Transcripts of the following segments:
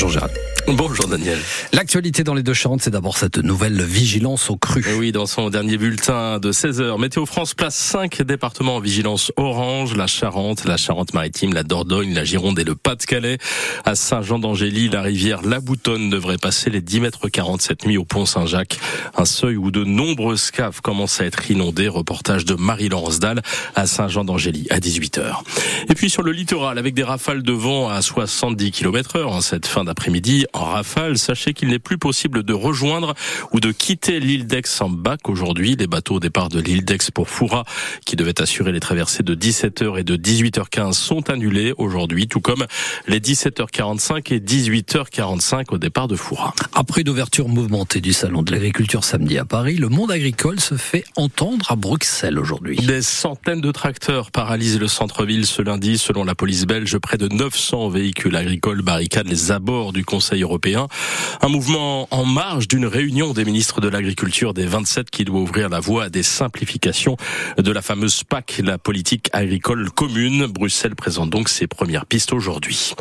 Bonjour Gérald. Bonjour Daniel. L'actualité dans les deux Charentes, c'est d'abord cette nouvelle vigilance au cru. Oui, dans son dernier bulletin de 16h, Météo France place 5 départements en vigilance orange, la Charente, la Charente-Maritime, la Dordogne, la Gironde et le Pas-de-Calais. À Saint-Jean-d'Angély, la rivière La Boutonne devrait passer les 10 mètres 40 cette nuit au pont Saint-Jacques. Un seuil où de nombreuses caves commencent à être inondées. Reportage de Marie-Laurence Dalle à Saint-Jean-d'Angély à 18h. Et puis sur le littoral, avec des rafales de vent à 70 km heure en cette fin d'après-midi, en rafale, sachez qu'il n'est plus possible de rejoindre ou de quitter l'île d'Aix en bac aujourd'hui. Les bateaux au départ de l'île d'Aix pour Foura, qui devaient assurer les traversées de 17h et de 18h15, sont annulés aujourd'hui, tout comme les 17h45 et 18h45 au départ de Foura. Après d'ouverture mouvementée du salon de l'agriculture samedi à Paris, le monde agricole se fait entendre à Bruxelles aujourd'hui. Des centaines de tracteurs paralysent le centre-ville ce lundi, selon la police belge. Près de 900 véhicules agricoles barricadent les abords du Conseil européen. Un mouvement en marge d'une réunion des ministres de l'Agriculture des 27 qui doit ouvrir la voie à des simplifications de la fameuse PAC, la politique agricole commune. Bruxelles présente donc ses premières pistes aujourd'hui.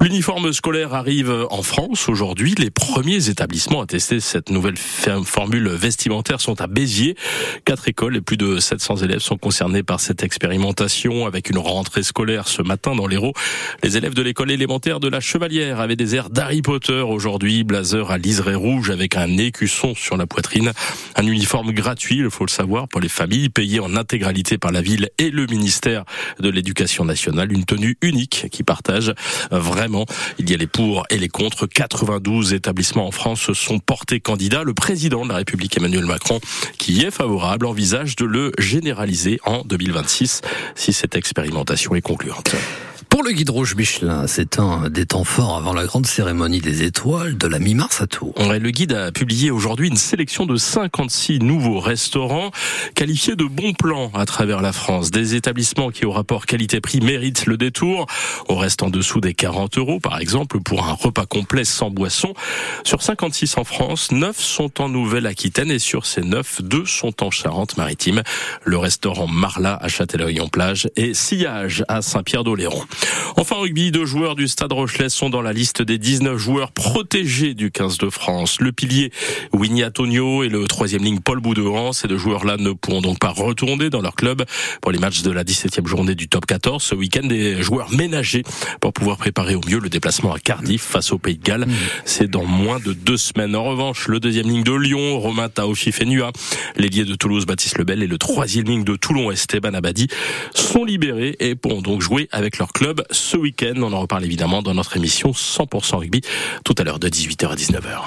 L'uniforme scolaire arrive en France aujourd'hui. Les premiers établissements à tester cette nouvelle formule vestimentaire sont à Béziers. Quatre écoles et plus de 700 élèves sont concernés par cette expérimentation avec une rentrée scolaire ce matin dans l'Hérault. Les élèves de l'école élémentaire de la Chevalière avaient des airs d'Harry Potter aujourd'hui. Blazer à liseré rouge avec un écusson sur la poitrine. Un uniforme gratuit, il faut le savoir, pour les familles, payé en intégralité par la ville et le ministère de l'Éducation nationale. Une tenue unique qui partage vraiment. Il y a les pour et les contre. 92 établissements en France sont portés candidats. Le président de la République, Emmanuel Macron, qui y est favorable, envisage de le généraliser en 2026 si cette expérimentation est concluante. Pour le guide rouge Michelin, c'est un des temps forts avant la grande cérémonie des étoiles de la mi-mars à Tours. le guide a publié aujourd'hui une sélection de 56 nouveaux restaurants qualifiés de bons plans à travers la France. Des établissements qui, au rapport qualité-prix, méritent le détour. On reste en dessous des 40 euros, par exemple, pour un repas complet sans boisson. Sur 56 en France, 9 sont en Nouvelle-Aquitaine et sur ces 9, 2 sont en Charente-Maritime. Le restaurant Marla à Châtellerault-en-Plage et Sillage à Saint-Pierre-d'Oléron. Enfin, rugby, deux joueurs du Stade Rochelet sont dans la liste des 19 joueurs protégés du 15 de France. Le pilier Winnie Antonio et le troisième ligne Paul Boudouran. Ces deux joueurs-là ne pourront donc pas retourner dans leur club pour les matchs de la 17e journée du top 14. Ce week-end, des joueurs ménagés pour pouvoir préparer au mieux le déplacement à Cardiff face au Pays de Galles. C'est dans moins de deux semaines. En revanche, le deuxième ligne de Lyon, Romain Taofi Fenua, l'ailier de Toulouse, Baptiste Lebel et le troisième ligne de Toulon, Esteban Abadi, sont libérés et pourront donc jouer avec leur ce week-end. On en reparle évidemment dans notre émission 100% rugby tout à l'heure de 18h à 19h.